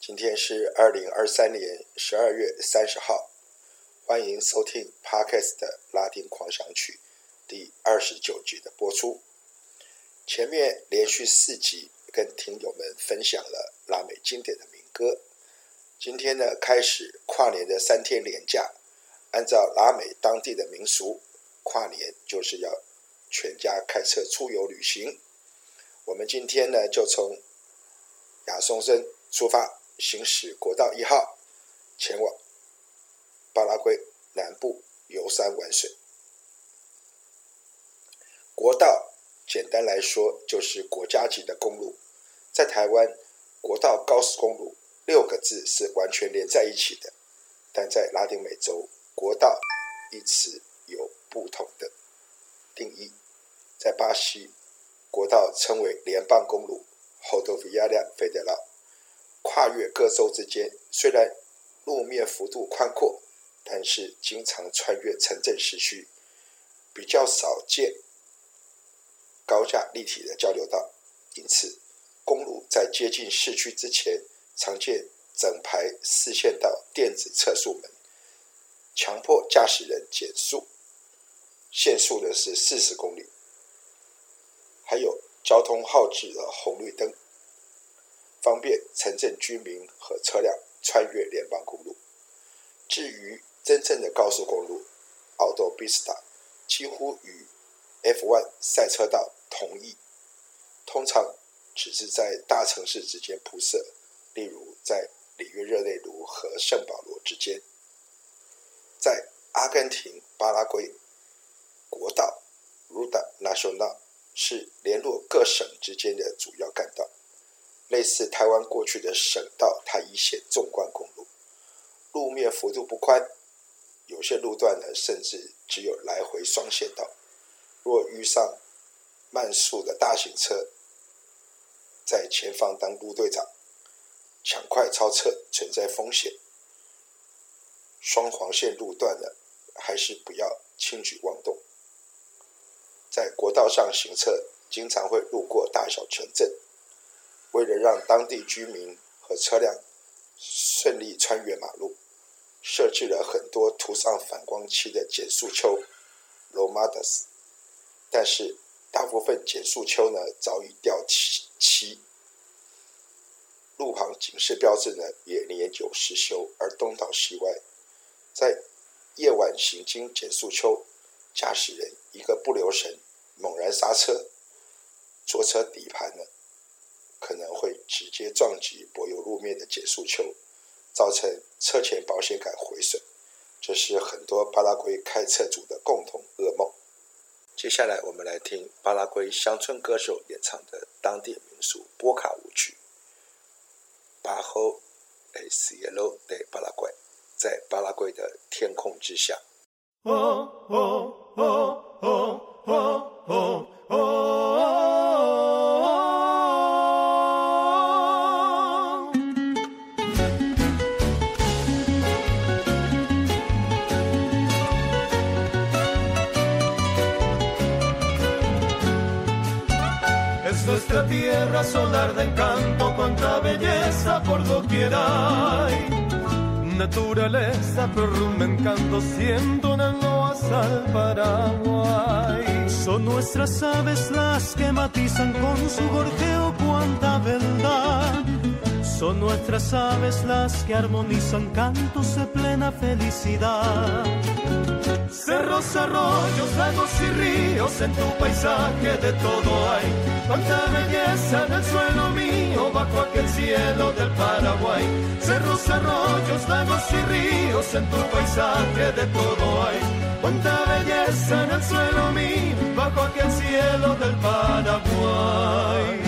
今天是二零二三年十二月三十号，欢迎收听 Podcast 拉丁狂想曲。第二十九集的播出，前面连续四集跟听友们分享了拉美经典的民歌。今天呢，开始跨年的三天连假，按照拉美当地的民俗，跨年就是要全家开车出游旅行。我们今天呢，就从亚松森出发，行驶国道一号，前往巴拉圭南部游山玩水。国道简单来说就是国家级的公路，在台湾，国道高速公路六个字是完全连在一起的，但在拉丁美洲，国道一词有不同的定义。在巴西，国道称为联邦公路 （Rodovia Federal），跨越各州之间，虽然路面幅度宽阔，但是经常穿越城镇市区，比较少见。高架立体的交流道，因此公路在接近市区之前，常见整排四线道电子测速门，强迫驾驶人减速，限速的是四十公里。还有交通号志的红绿灯，方便城镇居民和车辆穿越联邦公路。至于真正的高速公路，Autopista，几乎与 F1 赛车道。同意，通常只是在大城市之间铺设，例如在里约热内卢和圣保罗之间。在阿根廷、巴拉圭，国道 Ruta Nacional 是联络各省之间的主要干道，类似台湾过去的省道台一线纵贯公路，路面幅度不宽，有些路段呢甚至只有来回双线道，若遇上慢速的大型车在前方当路队长，抢快超车存在风险。双黄线路段呢，还是不要轻举妄动。在国道上行车，经常会路过大小城镇，为了让当地居民和车辆顺利穿越马路，设置了很多涂上反光漆的减速丘 （romadas），但是。大部分减速丘呢早已掉漆，路旁警示标志呢也年久失修而东倒西歪。在夜晚行经减速丘，驾驶人一个不留神，猛然刹车，左侧底盘呢可能会直接撞击柏油路面的减速丘，造成车前保险杆毁损。这是很多巴拉圭开车族的共同噩梦。接下来，我们来听巴拉圭乡村歌手演唱的当地民俗波卡舞曲《Bajo el cielo de Paraguay》，在巴拉圭的天空之下。Oh, oh, oh, oh, es nuestra tierra solar de encanto, cuánta belleza por doquiera hay. Naturaleza prorrumbe encanto, siendo una loas al Paraguay. Son nuestras aves las que matizan con su gorjeo cuánta beldad Cerros, arroyos, lagos y ríos, en tu paisaje de todo hay. Cuánta belleza en el suelo mío, bajo aquel cielo del Paraguay. Cerros, arroyos, lagos y ríos, en tu paisaje de todo hay. Cuánta belleza en el suelo mío, bajo aquel cielo del Paraguay.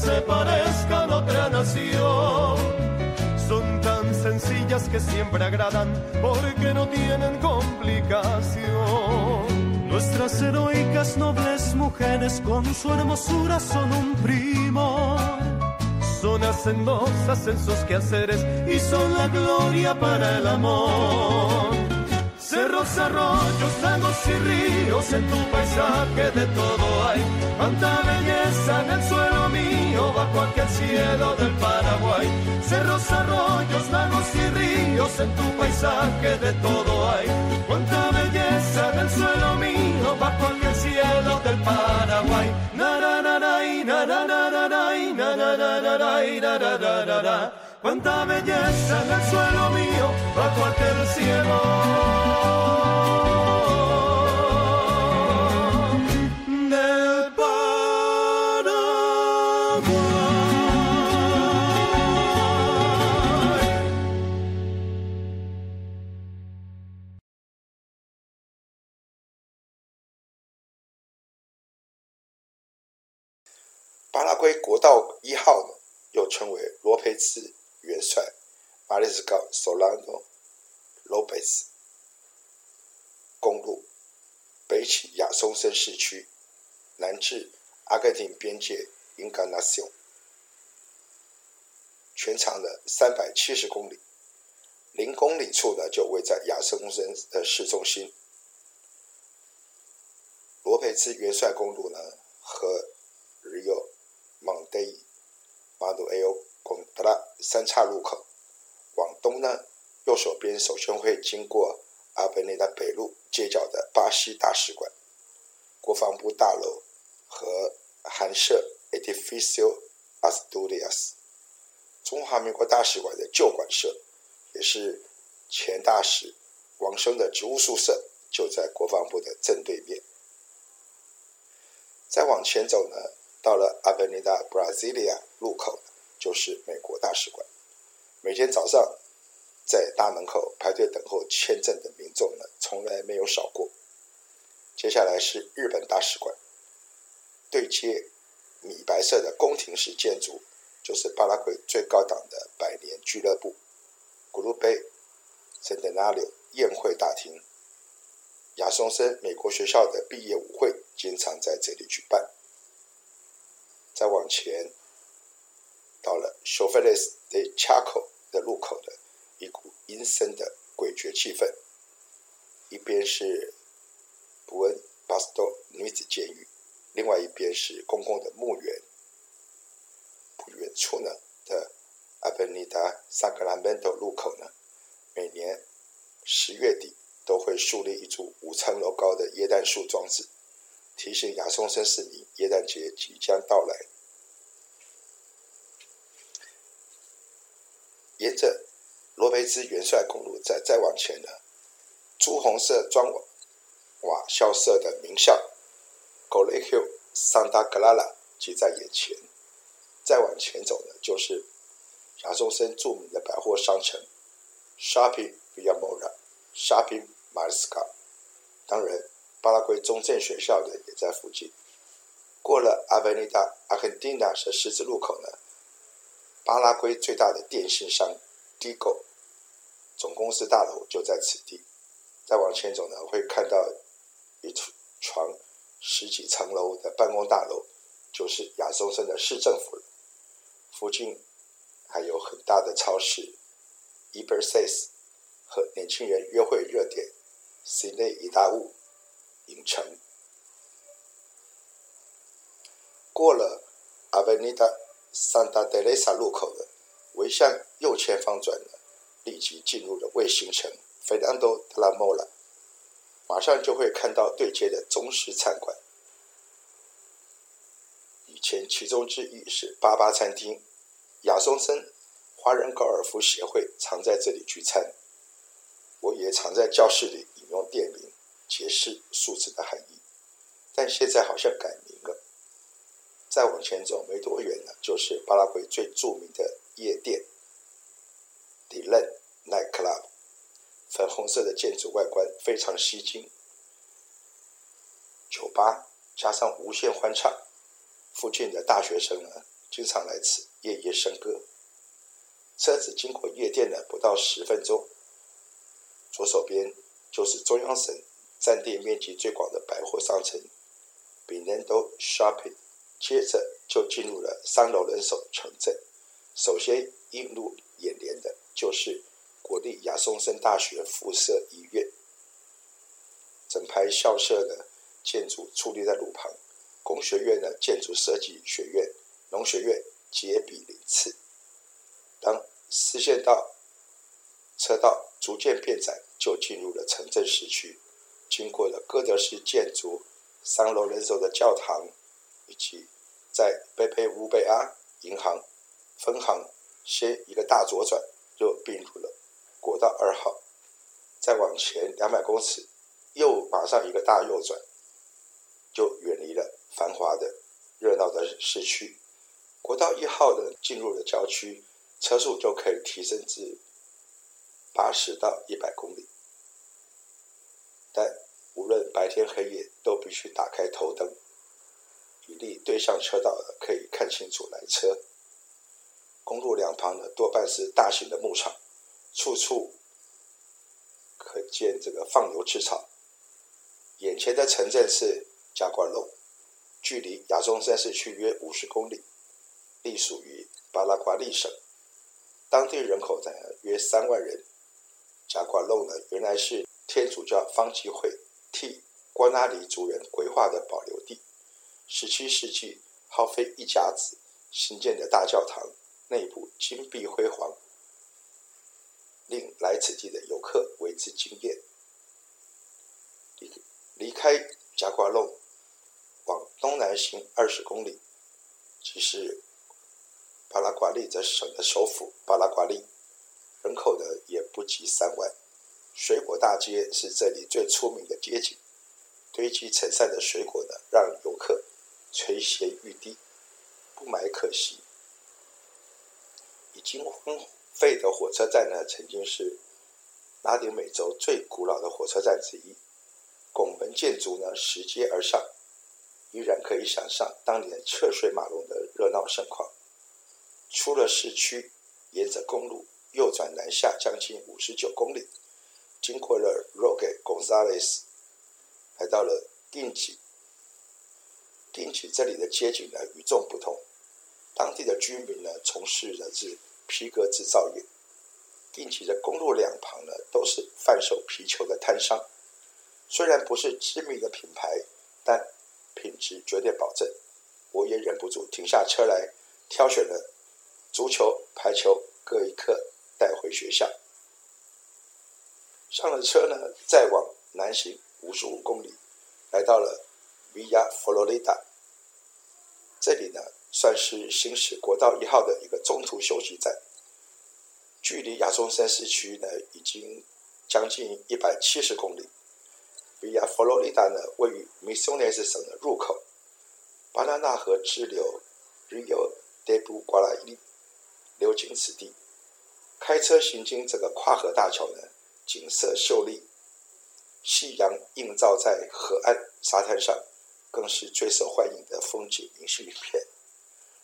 Se parezca a otra nación. Son tan sencillas que siempre agradan porque no tienen complicación. Nuestras heroicas nobles mujeres con su hermosura son un primo. Son hacendosas en sus quehaceres y son la gloria para el amor. Cerros, arroyos, lagos y ríos, en tu paisaje de todo hay. Cuánta belleza en el suelo mío, bajo aquel cielo del Paraguay. Cerros, arroyos, lagos y ríos, en tu paisaje de todo hay. Cuánta belleza en el suelo mío, bajo aquel cielo del Paraguay. Cuánta belleza en el suelo mío, bajo aquel cielo. 圭国道一号呢，又称为罗培兹元帅 （Mariscal Solano Lopez） 公路，北起亚松森市区，南至阿根廷边界英格兰西全长的三百七十公里，零公里处呢就位在亚松森的市中心。罗培兹元帅公路呢和 Rio Monday Manuel Gontalá 三岔路口，往东呢，右手边首先会经过阿维尼达北路街角的巴西大使馆、国防部大楼和韩舍 Edificio Asturias，中华民国大使馆的旧馆舍，也是前大使王生的职务宿舍，就在国防部的正对面。再往前走呢，到了 Avenida Brasilia 路口，就是美国大使馆。每天早上在大门口排队等候签证的民众呢，从来没有少过。接下来是日本大使馆，对接米白色的宫廷式建筑，就是巴拉圭最高档的百年俱乐部 Clube Centenario 宴会大厅。亚松森美国学校的毕业舞会经常在这里举办。再往前，到了 Choferes de Chaco 的路口的一股阴森的诡谲气氛。一边是布恩巴斯多女子监狱，另外一边是公共的墓园。不远处呢的 Avenida Sacramento 路口呢，每年十月底。都会树立一株五层楼高的耶诞树装置，提醒亚松森市民耶诞节即将到来。沿着罗培兹元帅公路再再往前呢，朱红色砖瓦瓦校舍的名校 Colegio Santa Clara 即在眼前。再往前走呢，就是亚松森著名的百货商城 Shopping Villa Mora，Shopping。马里斯卡，当然，巴拉圭中正学校的也在附近。过了阿维尼达阿肯蒂娜的十字路口呢，巴拉圭最大的电信商 d i g o 总公司大楼就在此地。再往前走呢，会看到一幢十几层楼的办公大楼，就是亚松森的市政府。附近还有很大的超市 Iberces 和年轻人约会热点。Cine 一大物影城，过了 Avenida Santa Teresa 路口的，微向右前方转了，立即进入了卫星城 Fernando de la Mora，马上就会看到对接的中式餐馆。以前其中之一是八八餐厅，亚松森华人高尔夫协会常在这里聚餐，我也常在教室里引。用店名解释数字的含义，但现在好像改名了。再往前走没多远呢，就是巴拉圭最著名的夜店 Dylan Night Club，粉红色的建筑外观非常吸睛。酒吧加上无限欢唱，附近的大学生呢，经常来此夜夜笙歌。车子经过夜店呢，不到十分钟，左手边就是中央省占地面积最广的百货商城 Binondo Shopping，接着就进入了桑罗伦索城镇。首先映入眼帘的就是国立亚松森大学附设医院，整排校舍呢，建筑矗立在路旁，工学院的建筑设计学院、农学院接比邻次。当视线道车道逐渐变窄，就进入了城镇市区，经过了哥德式建筑三楼人手的教堂，以及在贝佩乌贝阿银行分行先一个大左转，就并入了国道二号，再往前两百公尺，又马上一个大右转。就远离了繁华的、热闹的市区，国道一号的进入了郊区，车速就可以提升至八十到一百公里。但无论白天黑夜，都必须打开头灯，以利对向车道的可以看清楚来车。公路两旁的多半是大型的牧场，处处可见这个放牛吃草。眼前的城镇是。加瓜隆距离亚松山市区约五十公里，隶属于巴拉瓜利省，当地人口在约三万人。加瓜隆呢，原来是天主教方济会替瓜纳里族人规划的保留地。十七世纪耗费一甲子新建的大教堂，内部金碧辉煌，令来此地的游客为之惊艳。离离开加瓜隆。往东南行二十公里，即是巴拉瓜利这省的首府巴拉瓜利，人口呢也不及三万。水果大街是这里最出名的街景，堆积成山的水果呢，让游客垂涎欲滴，不买可惜。已经荒废的火车站呢，曾经是拉丁美洲最古老的火车站之一，拱门建筑呢，拾阶而上。依然可以想象当年车水马龙的热闹盛况。出了市区，沿着公路右转南下将近五十九公里，经过了 Roque Gonzalez，来到了定吉。定吉这里的街景呢与众不同，当地的居民呢从事的是皮革制造业。定吉的公路两旁呢都是贩售皮球的摊商，虽然不是知名的品牌，但品质绝对保证，我也忍不住停下车来，挑选了足球、排球各一颗带回学校。上了车呢，再往南行五十五公里，来到了 Villa Florida。这里呢，算是行驶国道一号的一个中途休息站，距离亚松森市区呢，已经将近一百七十公里。比亚佛罗里达呢，位于米索内斯省的入口，巴拿纳河支流 Rio de Guaraí 流经此地。开车行经这个跨河大桥呢，景色秀丽，夕阳映照在河岸沙滩上，更是最受欢迎的风景明信片。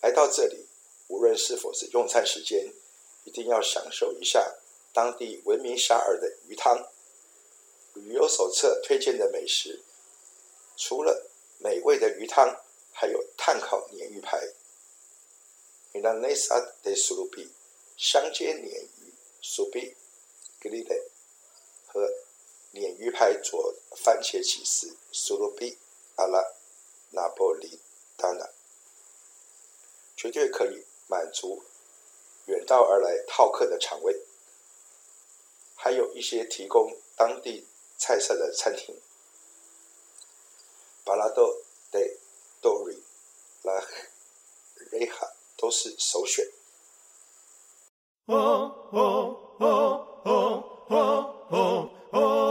来到这里，无论是否是用餐时间，一定要享受一下当地闻名遐迩的鱼汤。旅游手册推荐的美食，除了美味的鱼汤，还有炭烤鲶鱼排。Milanesa de surubí 香煎鲶鱼 surubí grilled 和鲶鱼排佐番茄起司 surubí alla napolitana 绝对可以满足远道而来饕客的肠胃。还有一些提供当地。菜色的餐厅，巴拉多、德、多瑞、拉、雷哈都是首选。oh, oh, oh.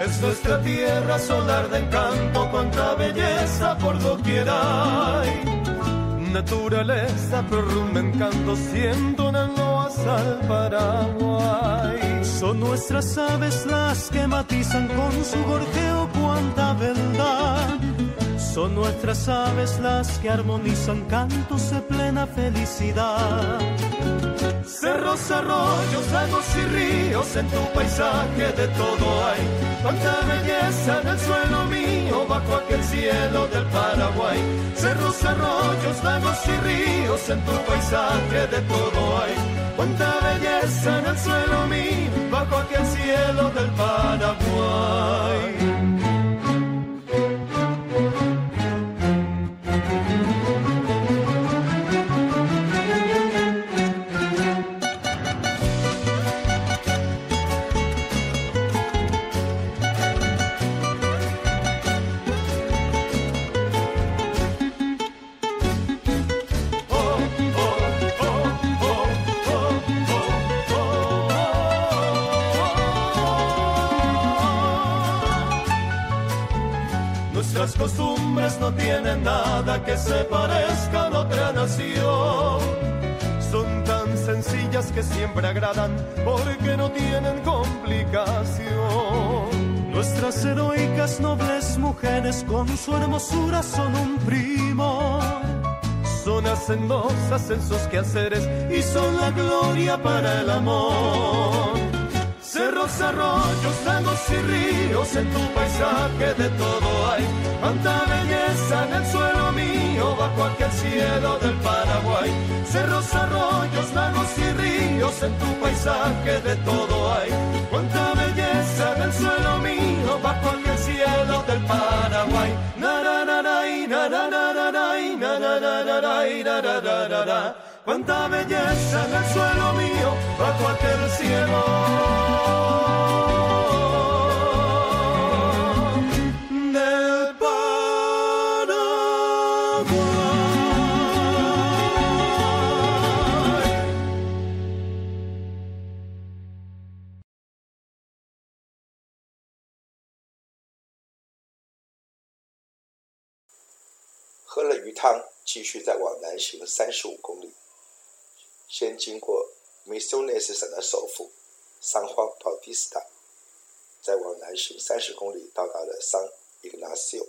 Es nuestra tierra solar de encanto, cuánta belleza por doquiera hay naturaleza prorrumba encanto siendo una loas al Paraguay. Son nuestras aves las que matizan con su gorjeo cuánta verdad. Son nuestras aves las que armonizan cantos de plena felicidad. Cerros, arroyos, lagos y ríos, en tu paisaje de todo hay. Cuánta belleza en el suelo mío, bajo aquel cielo del Paraguay. Cerros, arroyos, lagos y ríos, en tu paisaje de todo hay. Cuánta belleza en el suelo mío, bajo aquel cielo del Paraguay. No tienen nada que se parezca a otra nación. Son tan sencillas que siempre agradan porque no tienen complicación. Nuestras heroicas nobles mujeres con su hermosura son un primo. Son hacendosas en sus quehaceres y son la gloria para el amor. Cerros, arroyos, lagos y ríos, en tu paisaje de todo hay. Cuánta belleza en el suelo mío, bajo aquel cielo del Paraguay. Cerros, arroyos, lagos y ríos, en tu paisaje de todo hay. Cuánta belleza en el suelo mío, bajo aquel cielo. 汤，继续再往南行三十五公里，先经过 Misiones 省的首府桑荒保蒂斯塔，再往南行三十公里，到达了桑伊格纳西欧。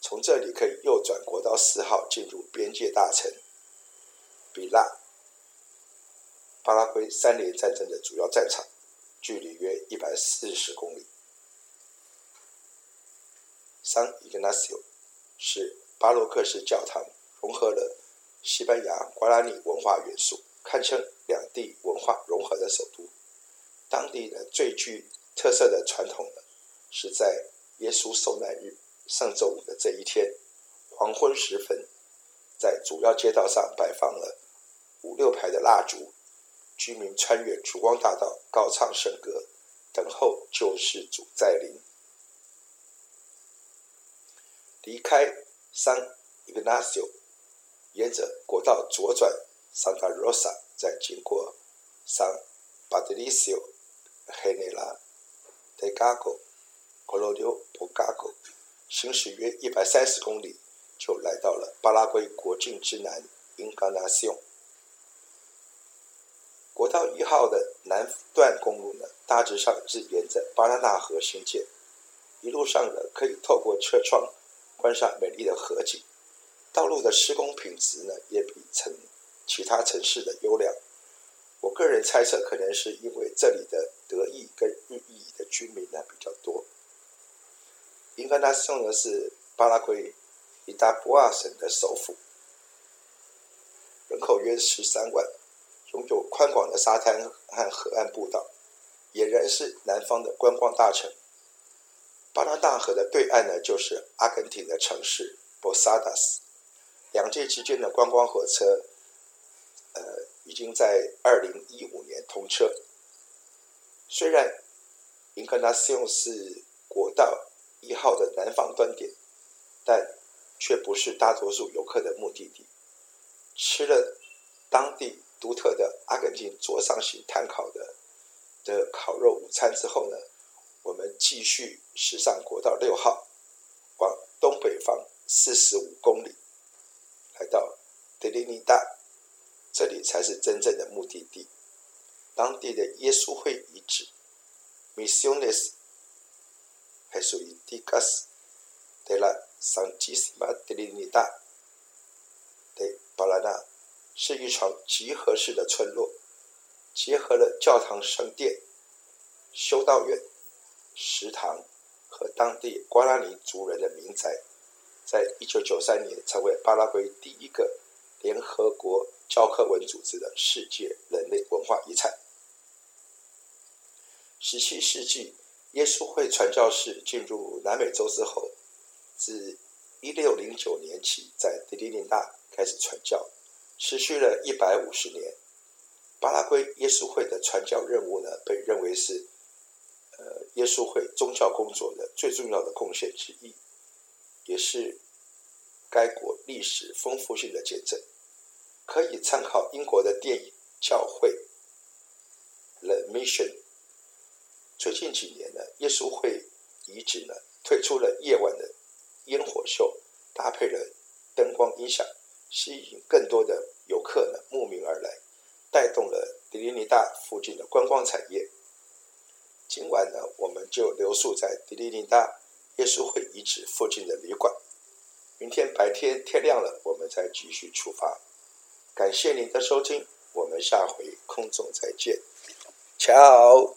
从这里可以右转国道四号进入边界大城比拉，巴拉圭三年战争的主要战场，距离约一百四十公里。桑伊格纳西欧。是巴洛克式教堂，融合了西班牙瓜拉尼文化元素，堪称两地文化融合的首都。当地的最具特色的传统呢，是在耶稣受难日圣周五的这一天，黄昏时分，在主要街道上摆放了五六排的蜡烛，居民穿越烛光大道，高唱圣歌，等候救世主再临。离开 San Ignacio，沿着国道左转 Santa Rosa，再经过 San，Pedrissio，Hernan，de g a g o c o l o r i o p o g a g o 行驶约一百三十公里，就来到了巴拉圭国境之南，Inganación。国道一号的南段公路呢，大致上是沿着巴拉那河修建，一路上呢，可以透过车窗。观赏美丽的河景，道路的施工品质呢也比城其他城市的优良。我个人猜测，可能是因为这里的德裔跟日裔的居民呢比较多。英格纳西欧呢是巴拉圭伊达布亚省的首府，人口约十三万，拥有宽广的沙滩和河岸步道，俨然是南方的观光大城。巴拉大河的对岸呢，就是阿根廷的城市波萨达斯。两地之间的观光火车，呃，已经在二零一五年通车。虽然英格纳斯用是国道一号的南方端点，但却不是大多数游客的目的地。吃了当地独特的阿根廷桌上型炭烤的的烤肉午餐之后呢，我们继续驶上国道六号往东，北方四十五公里，来到德利尼大，这里才是真正的目的地。当地的耶稣会遗址 m i s s i o n e s Jesuiticas de la Santísima Trinidad de Paraná 是一幢集合式的村落，结合了教堂、圣殿、修道院、食堂和当地瓜拉尼族人的民宅，在一九九三年成为巴拉圭第一个联合国教科文组织的世界人类文化遗产。十七世纪，耶稣会传教士进入南美洲之后，自一六零九年起，在迪利尼大开始传教，持续了一百五十年。巴拉圭耶稣会的传教任务呢，被认为是呃耶稣会宗教工作的最重要的贡献之一，也是该国历史丰富性的见证。可以参考英国的电影《教会》（The Mission）。最近几年呢，耶稣会遗址呢推出了夜晚的烟火秀，搭配了灯光音响，吸引更多的游客呢慕名而来。带动了迪利尼大附近的观光产业。今晚呢，我们就留宿在迪利尼达耶稣会遗址附近的旅馆。明天白天天亮了，我们再继续出发。感谢您的收听，我们下回空中再见，瞧。